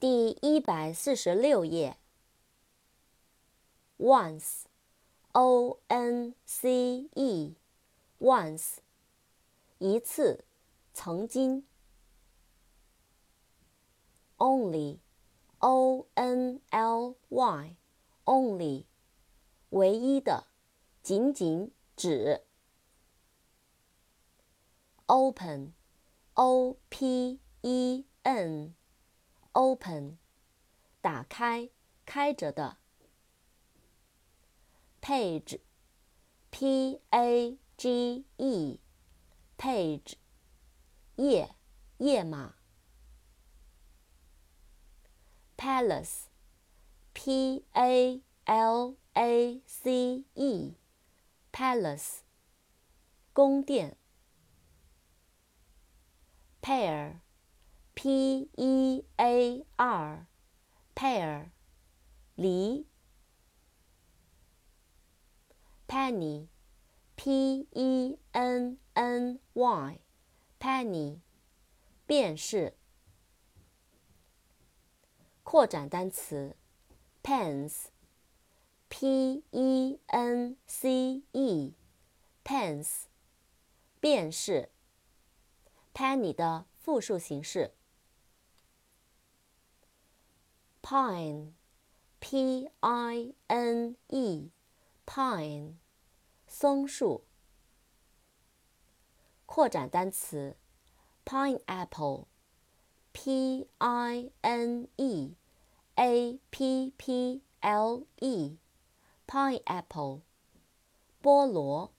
第一百四十六页。once，o n c e，once，一次，曾经。only，o n l y，only，唯一的，仅仅指。open，o p e n。Open，打开，开着的。Page，P-A-G-E，Page，页，页码。Palace，P-A-L-A-C-E，Palace，宫殿。Pair。P E A R，pear，梨。Penny，P E N N Y，penny，便是。扩展单词，pence，P E N C E，pence，便是。penny 的复数形式。Pine, p i n e, pine，松树。扩展单词，pineapple, p i n e a p p l e, pineapple，菠萝。